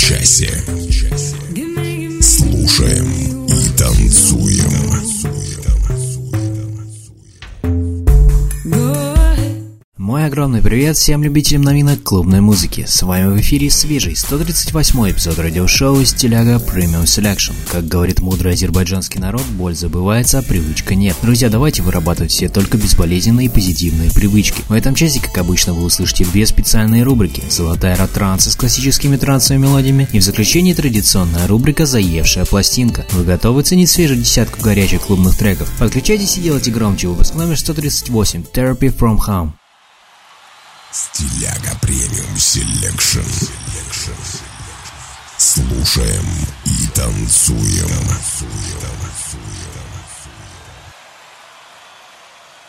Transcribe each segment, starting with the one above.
часе. Привет всем любителям новинок клубной музыки. С вами в эфире свежий 138 эпизод радиошоу «Стиляга Premium Selection». Как говорит мудрый азербайджанский народ, боль забывается, а привычка нет. Друзья, давайте вырабатывать все только безболезненные и позитивные привычки. В этом часе, как обычно, вы услышите две специальные рубрики. Золотая ротранса с классическими трансовыми мелодиями и в заключении традиционная рубрика «Заевшая пластинка». Вы готовы ценить свежую десятку горячих клубных треков? Подключайтесь и делайте громче выпуск номер 138 «Therapy from Home». Стиляга Premium Selection. Слушаем и танцуем.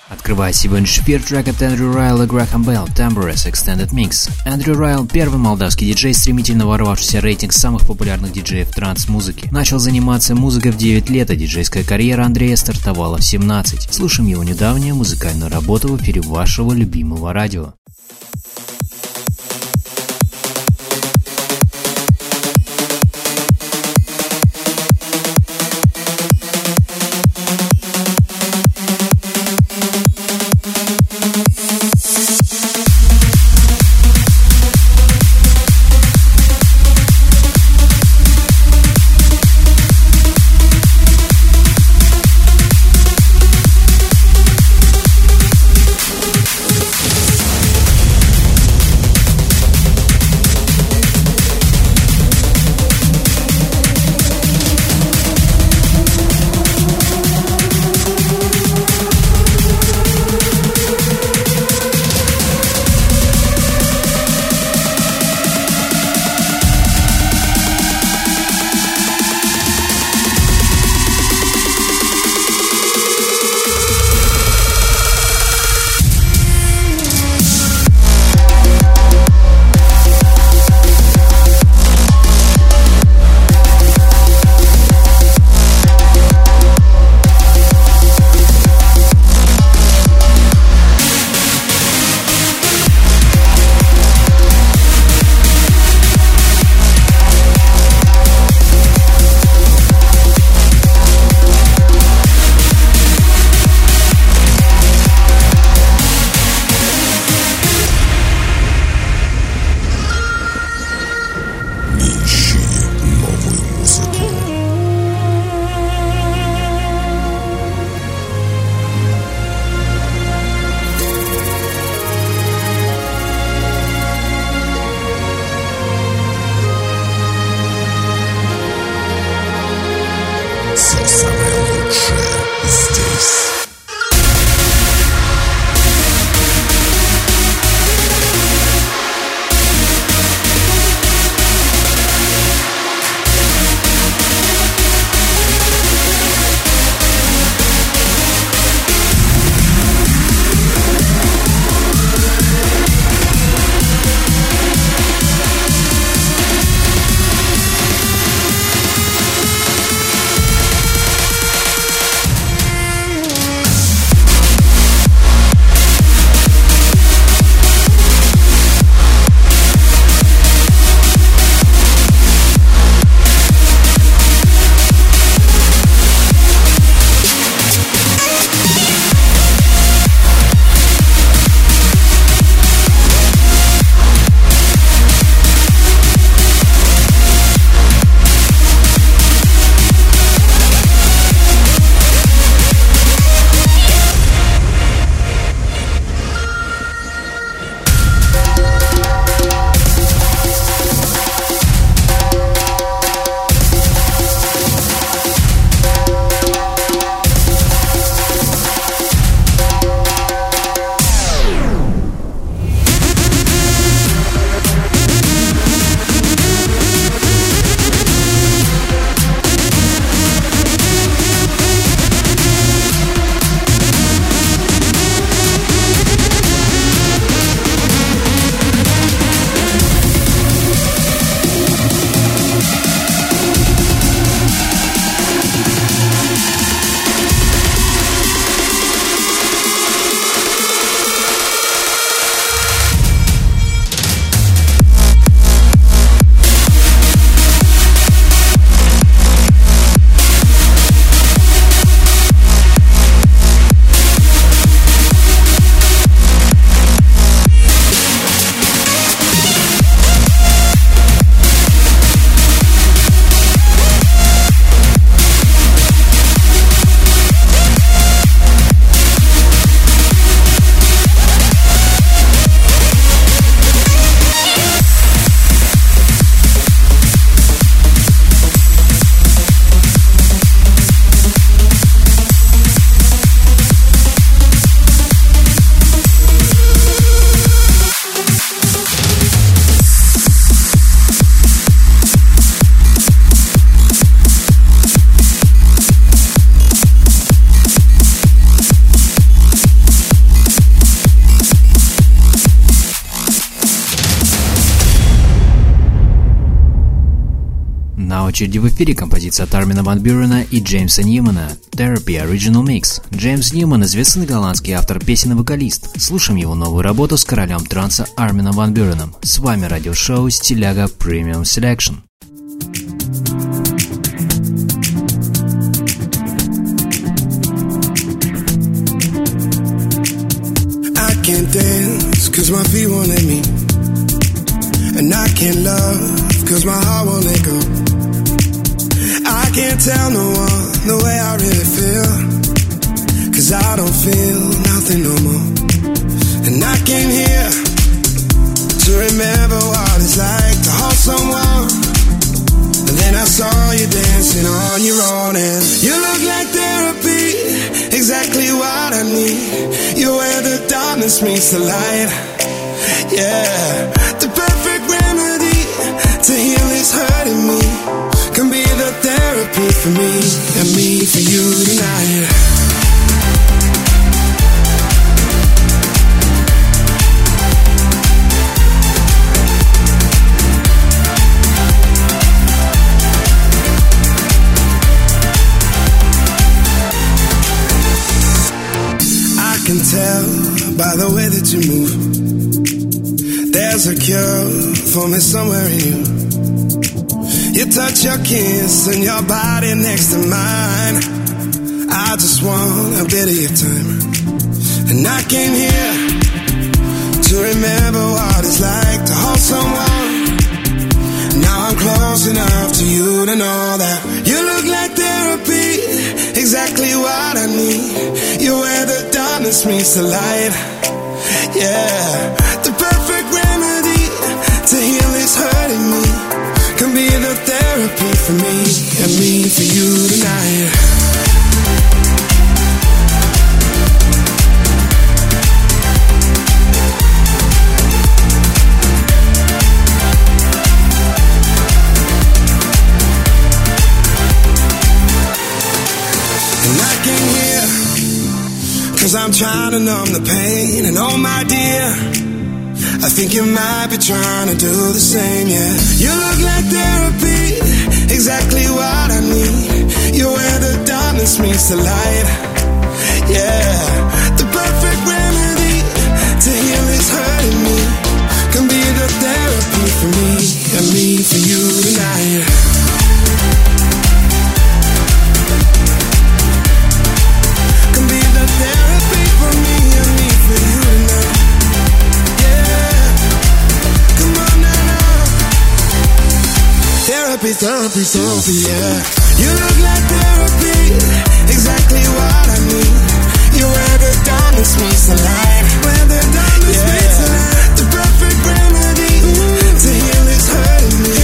Открывает сегодняшний эфир трек от Эндрю Райл и Грэхэм Белл Tambouress Extended Mix. Эндрю Райл – первый молдавский диджей, стремительно ворвавшийся в рейтинг самых популярных диджеев транс-музыки. Начал заниматься музыкой в 9 лет, а диджейская карьера Андрея стартовала в 17. Слушаем его недавнюю музыкальную работу в эфире вашего любимого радио. Очереди в эфире композиция от Армина Ван Бюрена и Джеймса Ньюмана «Therapy Original Mix». Джеймс Ньюман – известный голландский автор песен и вокалист. Слушаем его новую работу с королем транса Армином Ван Бюреном. С вами радиошоу «Стиляга Premium Selection». I can't love cause my heart won't let go can't tell no one the way I really feel. Cause I don't feel nothing no more. And I came here to remember what it's like to hold someone. And then I saw you dancing on your own and you look like therapy, exactly what I need. You're where the darkness meets the light. Yeah, the perfect remedy to heal is hurting me therapy for me and me for you tonight. I can tell by the way that you move. There's a cure for me somewhere in you. You touch your kiss and your body next to mine. I just want a bit of your time. And I came here to remember what it's like to hold someone. Now I'm close enough to you to know that you look like therapy, exactly what I need. You're where the darkness meets the light. Yeah, therapy for me and me for you tonight. And I came here Cause I'm trying to numb the pain And oh my dear I think you might be trying to do the same, yeah. You look like therapy, exactly what I need. You're where the darkness meets the light, yeah. The perfect remedy to heal is hurting me. Can be the therapy for me and me for you tonight. Therapy, therapy, therapy, yeah. You look like therapy, exactly what I need. You're where the darkness meets the light, where the darkness yeah. meets the light. The perfect remedy to heal is hurting me.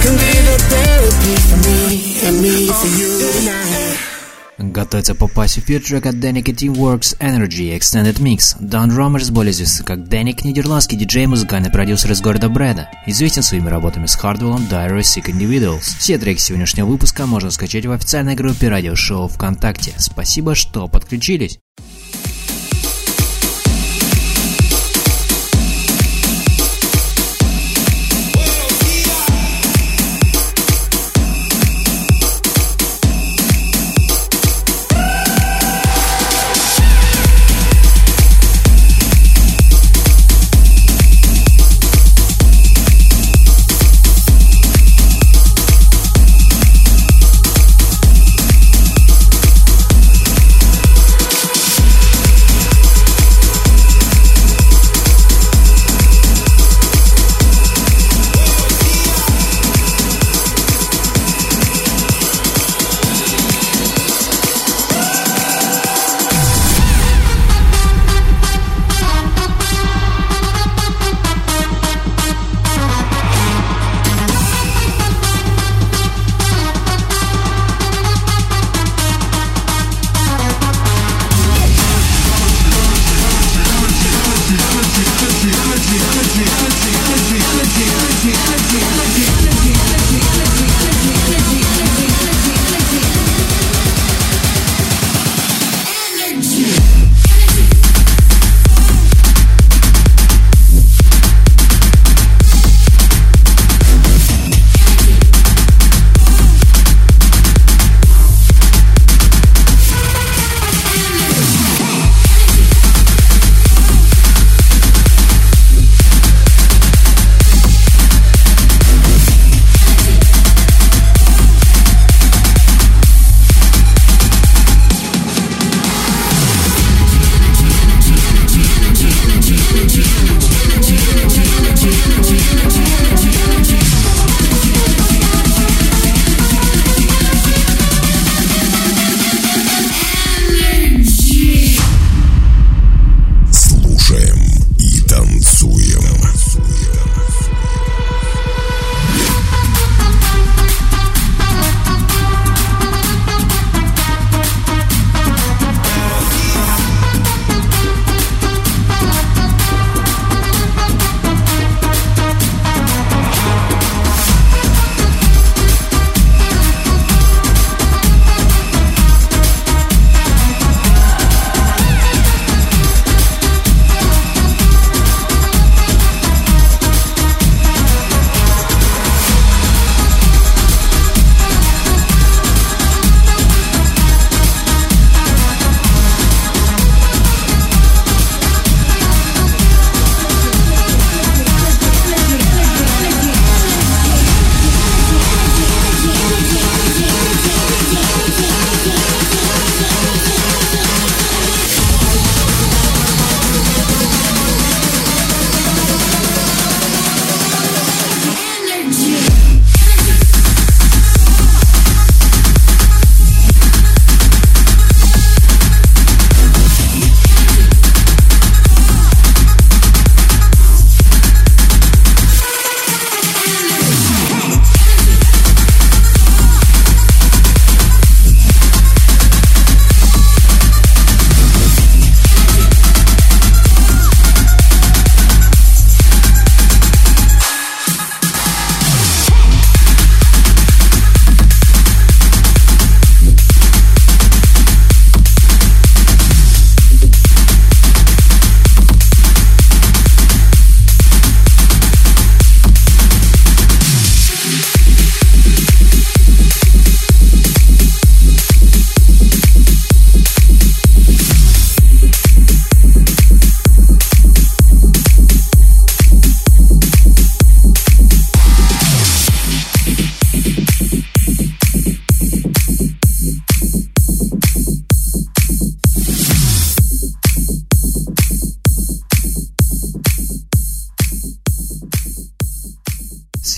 Can be the therapy for me and me for you tonight. Готовится попасть в трек от Danik и Teamworks Energy Extended Mix. Дан Ромерс, более известный как Danik, нидерландский диджей, музыкальный продюсер из города Брэда, известен своими работами с Хардвеллом, Dyro и Sick Individuals. Все треки сегодняшнего выпуска можно скачать в официальной группе радиошоу ВКонтакте. Спасибо, что подключились.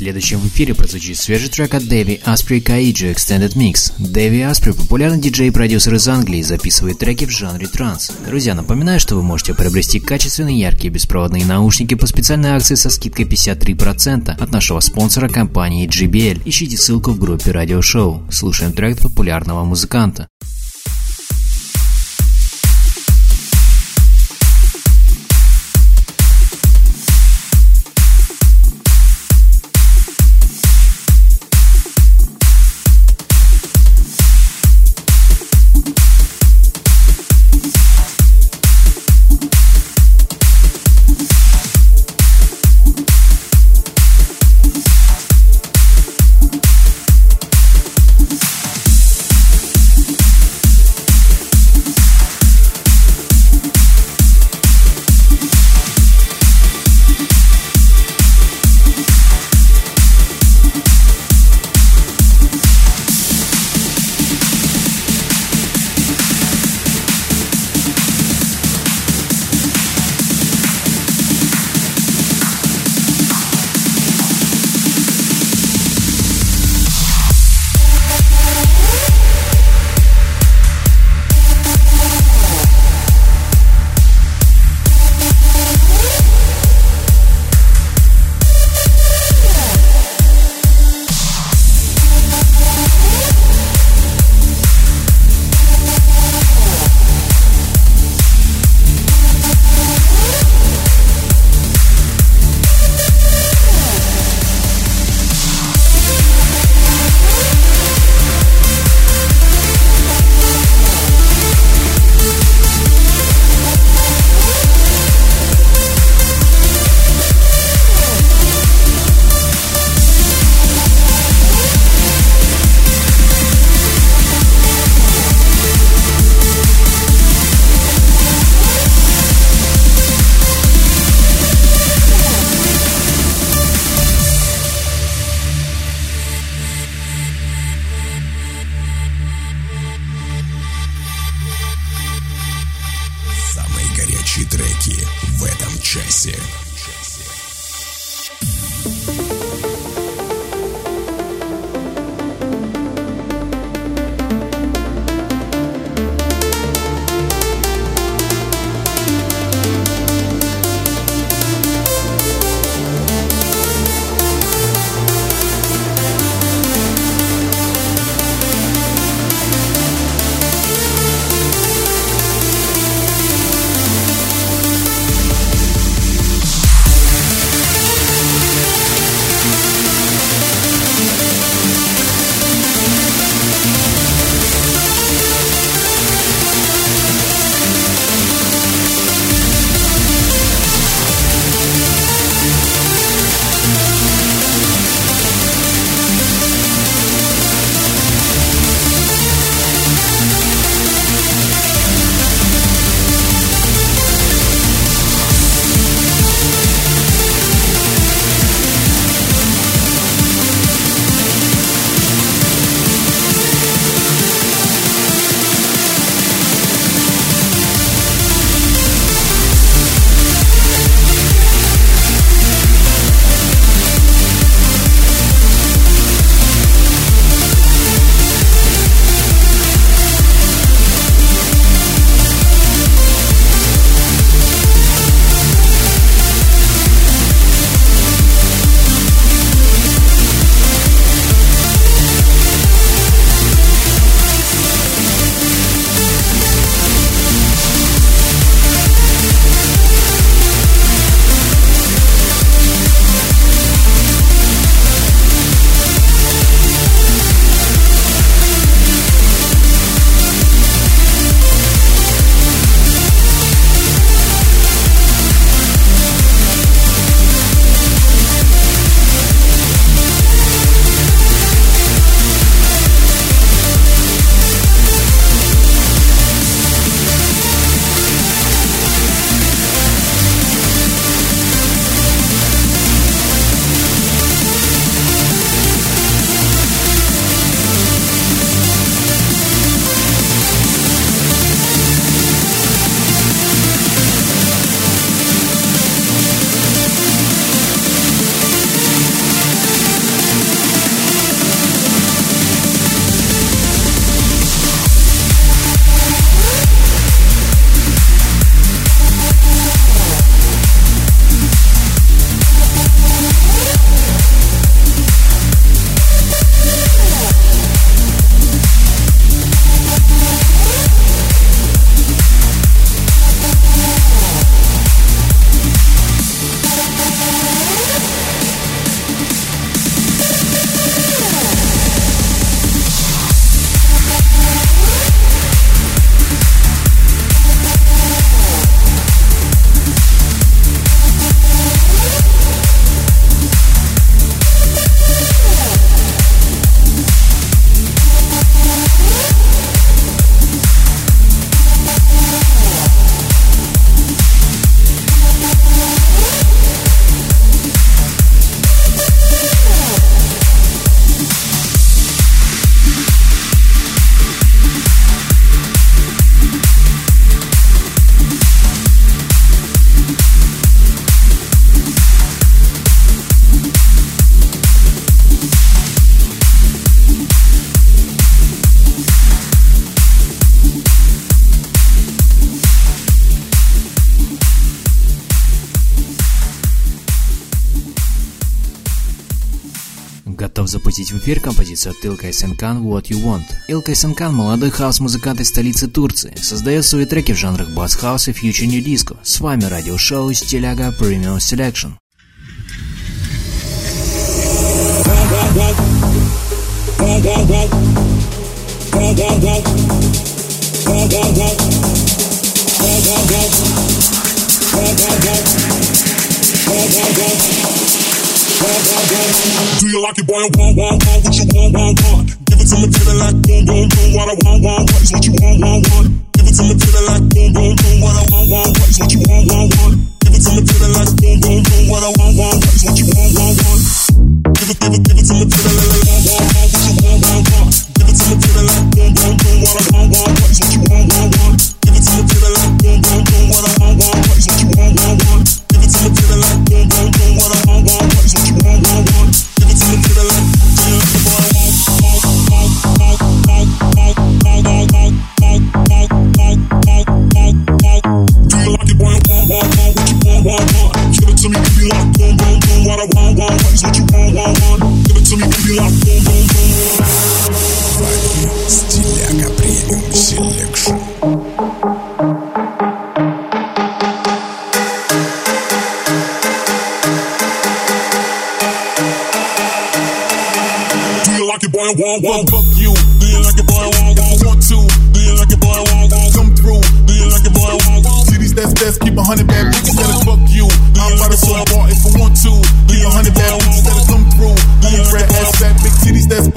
Следующим в эфире прозвучит свежий трек от Дэви Аспри Каиджи Extended Mix. Дэви Аспри – популярный диджей и продюсер из Англии, записывает треки в жанре транс. Друзья, напоминаю, что вы можете приобрести качественные яркие беспроводные наушники по специальной акции со скидкой 53% от нашего спонсора компании JBL. Ищите ссылку в группе радиошоу. Слушаем трек популярного музыканта. Эфир композицию от Илкай Сенкан «What You Want». Илкай Сенкан – молодой хаус-музыкант из столицы Турции. Создает свои треки в жанрах bass house и future nu disco. С вами радиошоу «Стиляга Premium Selection». Do you like it, boy? Want, want, want, what you want, want, want. Give it to me, baby, like boom, boom, boom. What I want, want, what is what you want, want, want. Give it to me, baby, like boom, boom, boom. What I want, want, what is what you want, want, want. Give it to me, baby, like boom, boom, boom. What I want, want, what is what you want, want, want. Give it, give it, give it to me, baby, like want, want, want,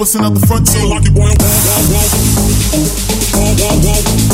busting out the front you like it, boy?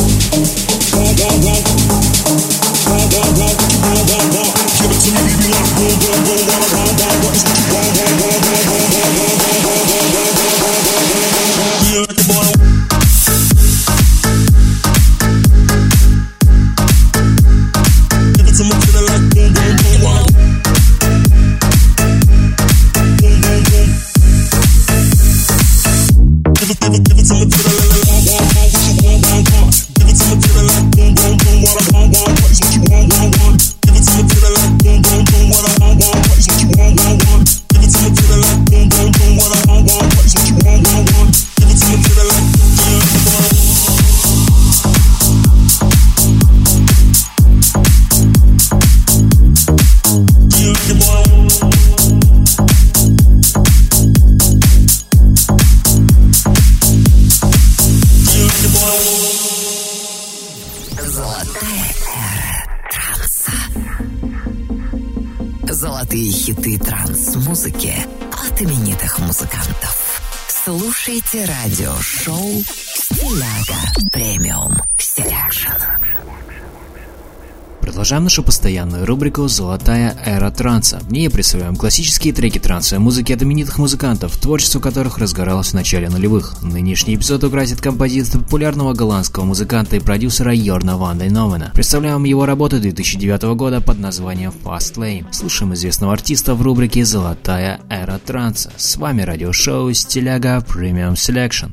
Продолжаем нашу постоянную рубрику «Золотая эра транса». В ней представляем классические треки трансовой музыки от именитых музыкантов, творчество которых разгоралось в начале нулевых. Нынешний эпизод украсит композиция популярного голландского музыканта и продюсера Йорна Ван Дейновена. Представляем его работу 2009 года под названием Fast Lane. Слушаем известного артиста в рубрике «Золотая эра транса». С вами радиошоу «Стиляга Premium Selection».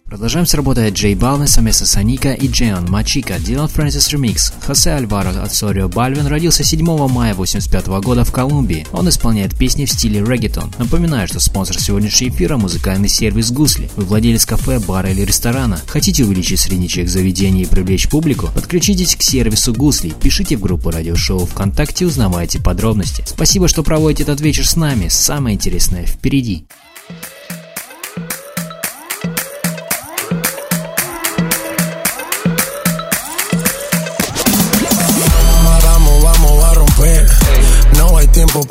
Продолжаем с работой Джей Балвин совместно с Аника и Джеон Мачика, Дилан Фрэнсис Ремикс. Хосе Альваро от Сорио Бальвин родился 7 мая 1985 года в Колумбии. Он исполняет песни в стиле реггетон. Напоминаю, что спонсор сегодняшнего эфира – музыкальный сервис Гусли. Вы владелец кафе, бара или ресторана. Хотите увеличить средний чек заведения и привлечь публику? Подключитесь к сервису Гусли, пишите в группу радиошоу ВКонтакте, узнавайте подробности. Спасибо, что проводите этот вечер с нами. Самое интересное впереди.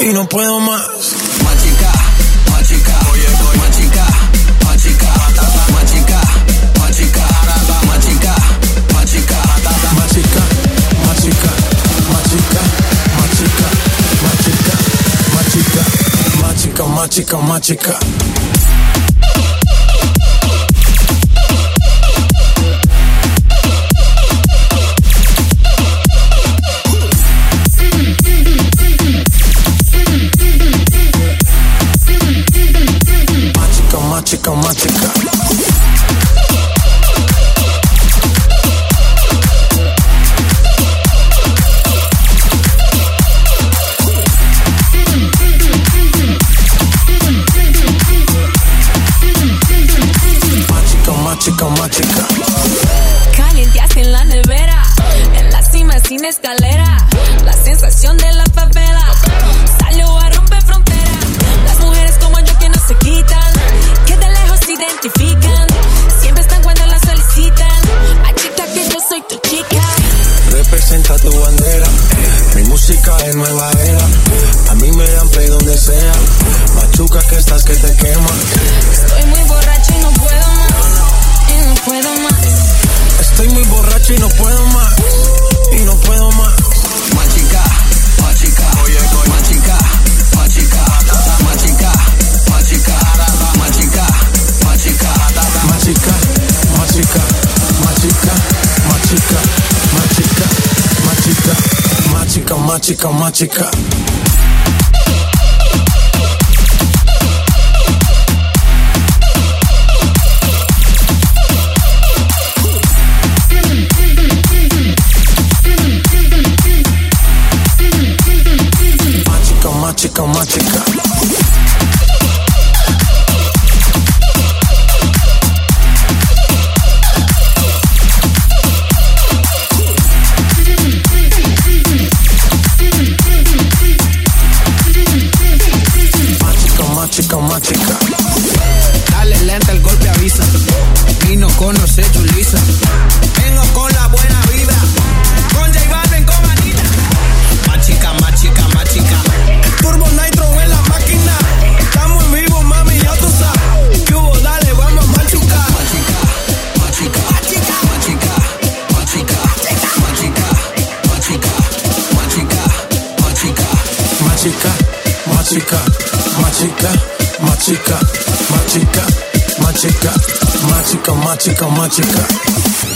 y no puedo más. Machica, machica, oye, oye. machica, machica, machica, machica, machica, machica, machica, machica, machica, machica, machica, machica, machica, machica. chica, chica, más chica. Más chica, más chica chica, más chica, más chica, más chica, más chica, más chica, más chica.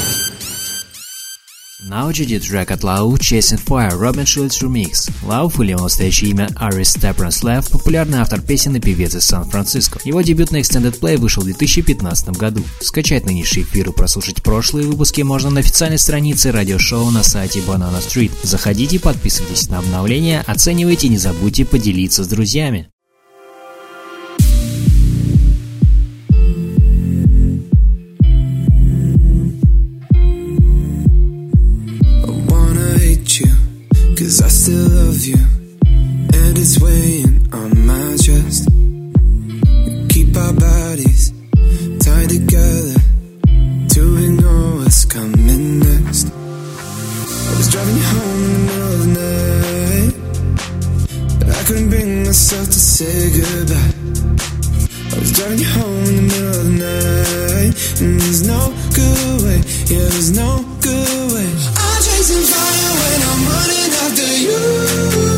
На очереди трек от Лау Chasing Fire Робин Шульц Remix. Лау или его настоящее имя Арис Степранс Лев, популярный автор песен и певец из Сан-Франциско. Его дебютный Extended Play вышел в 2015 году. Скачать нынешний эфир и прослушать прошлые выпуски можно на официальной странице радиошоу на сайте Banana Street. Заходите, подписывайтесь на обновления, оценивайте и не забудьте поделиться с друзьями. Cause I still love you, and it's weighing on my chest. We keep our bodies tied together to ignore what's coming next. I was driving you home in the middle of the night, but I couldn't bring myself to say goodbye. I was driving you home in the middle of the night, and there's no good way, yeah, there's no good way chasing fire when I'm running after you.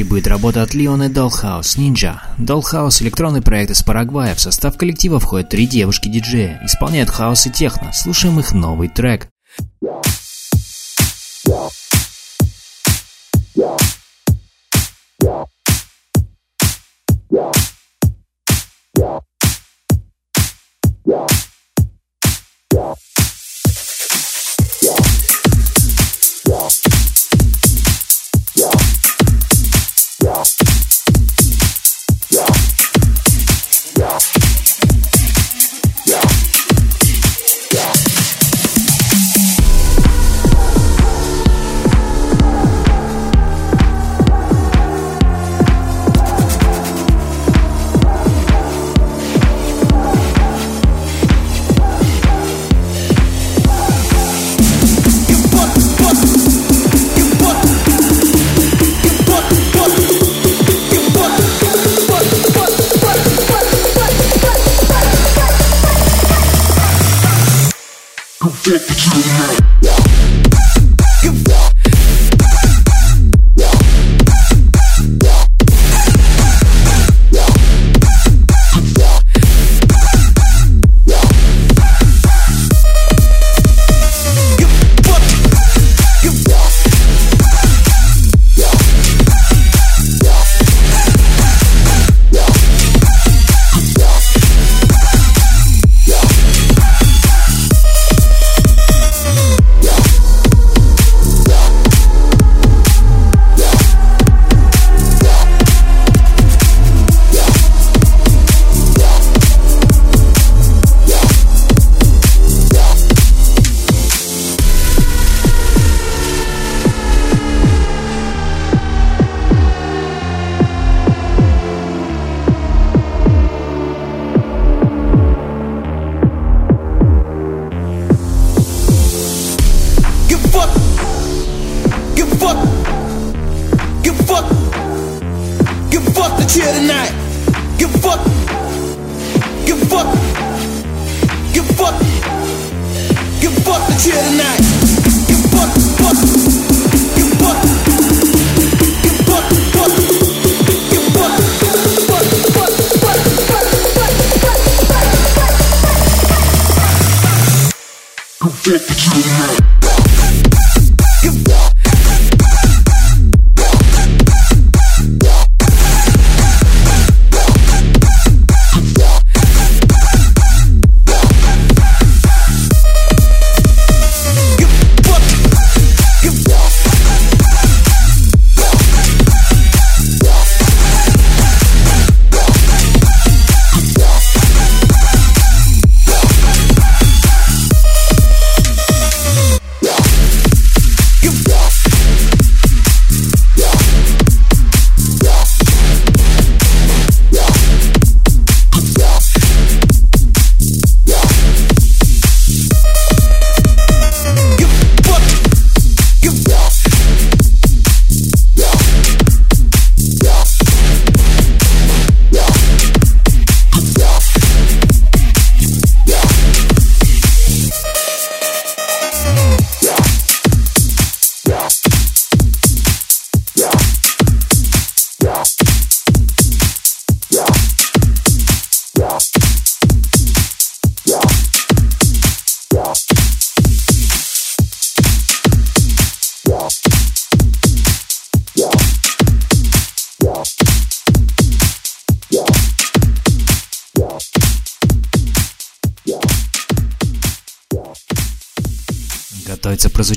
следующей будет работа от Леоны Доллхаус Нинджа. Доллхаус – электронный проект из Парагвая. В состав коллектива входят три девушки-диджея. Исполняют хаос и техно. Слушаем их новый трек. Yeah. You back to the night.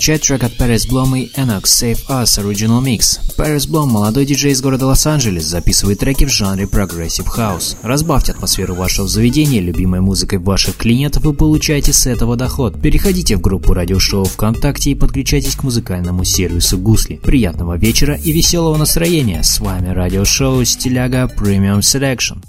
Прозвучать трек от Paris Blom и Enoch Save Us Original Mix. Paris Blom, молодой диджей из города Лос-Анджелес, записывает треки в жанре Progressive House. Разбавьте атмосферу вашего заведения любимой музыкой ваших клиентов и получайте с этого доход. Переходите в группу радиошоу ВКонтакте и подключайтесь к музыкальному сервису Гусли. Приятного вечера и веселого настроения. С вами радиошоу Стиляга Premium Selection.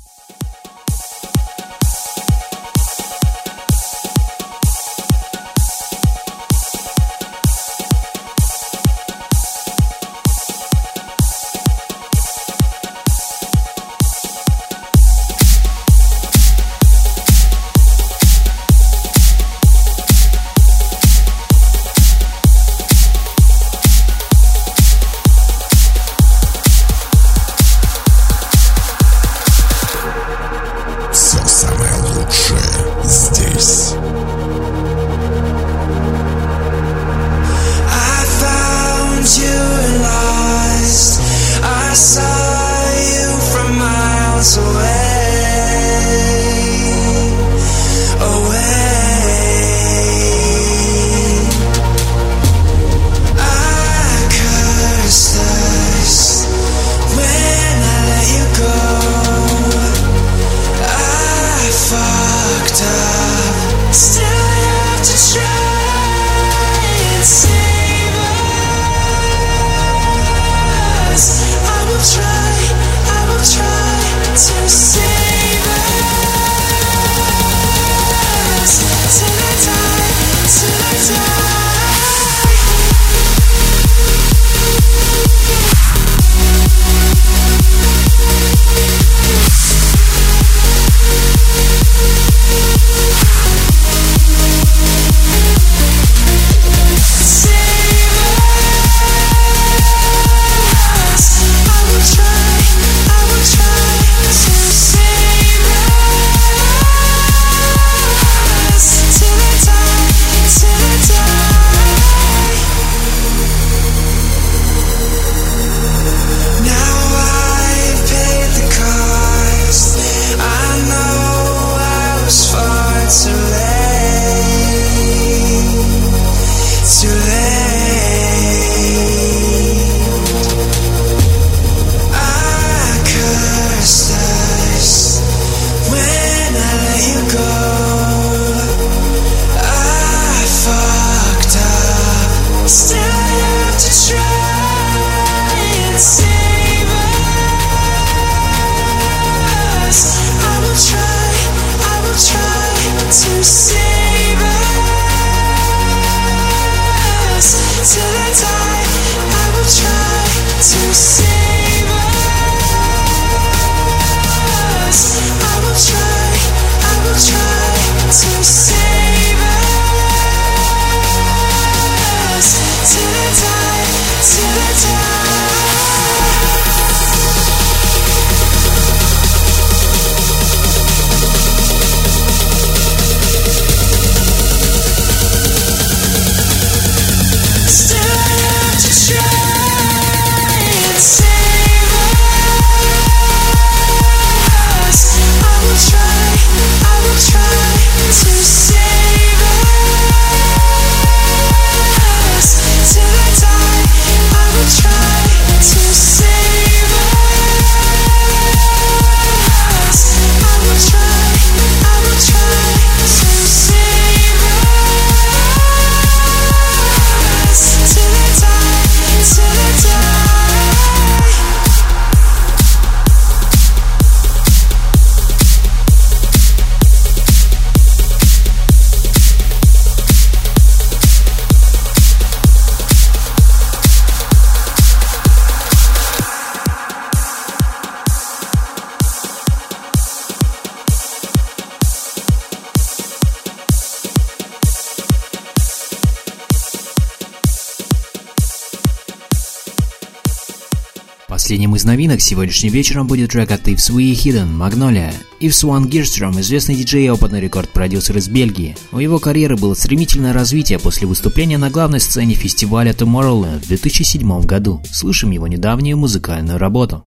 Последним из новинок сегодняшним вечером будет трек от If Sweet Hidden Magnolia. Ив Сван Гирстром – известный диджей и опытный рекорд-продюсер из Бельгии. У его карьеры было стремительное развитие после выступления на главной сцене фестиваля Tomorrowland в 2007 году. Слышим его недавнюю музыкальную работу.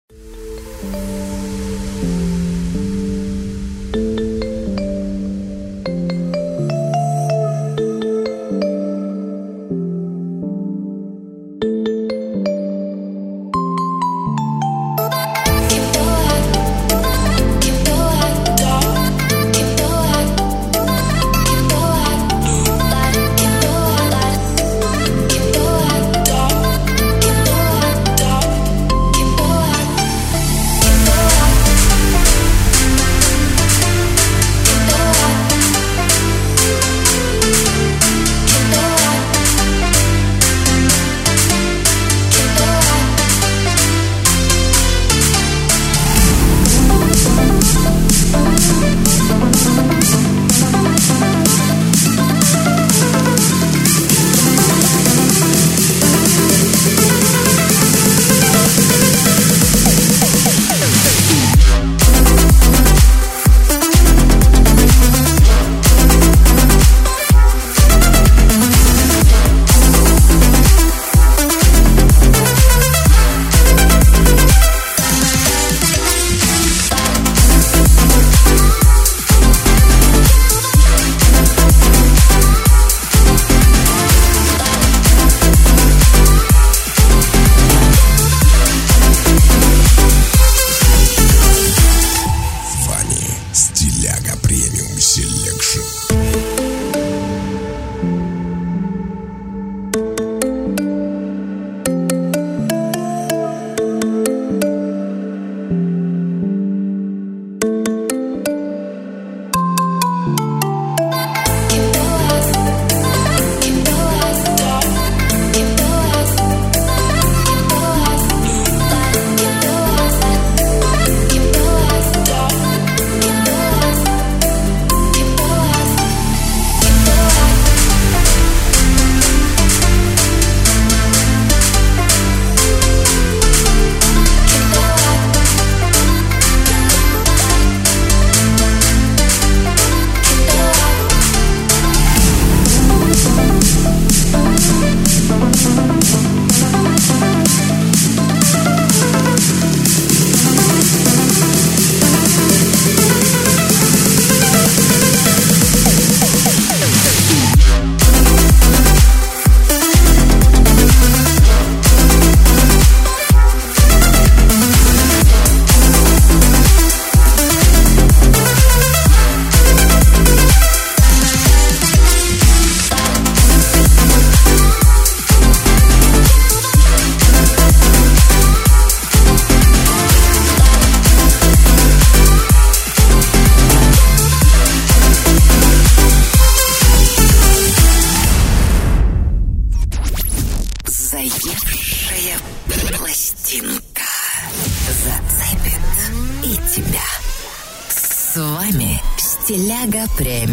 siempre.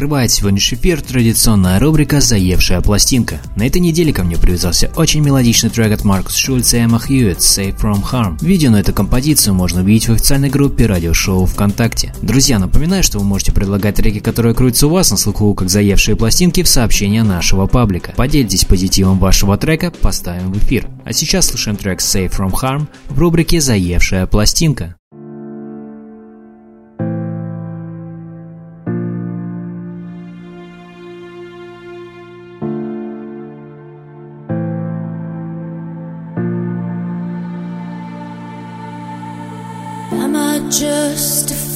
Открывает сегодняшний эфир традиционная рубрика «Заевшая пластинка». На этой неделе ко мне привязался очень мелодичный трек от Маркус Шульца и Эмма Хьюитт «Safe From Harm». Видео на эту композицию можно увидеть в официальной группе радиошоу ВКонтакте. Друзья, напоминаю, что вы можете предлагать треки, которые крутятся у вас на слуху, как «Заевшие пластинки» в сообщения нашего паблика. Поделитесь позитивом вашего трека, поставим в эфир. А сейчас слушаем трек «Safe From Harm» в рубрике «Заевшая пластинка».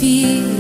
feel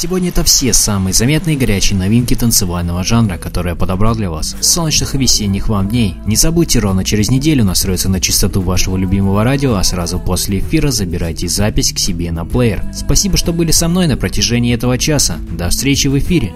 сегодня это все самые заметные горячие новинки танцевального жанра, которые я подобрал для вас. Солнечных и весенних вам дней. Не забудьте ровно через неделю настроиться на частоту вашего любимого радио, а сразу после эфира забирайте запись к себе на плеер. Спасибо, что были со мной на протяжении этого часа. До встречи в эфире.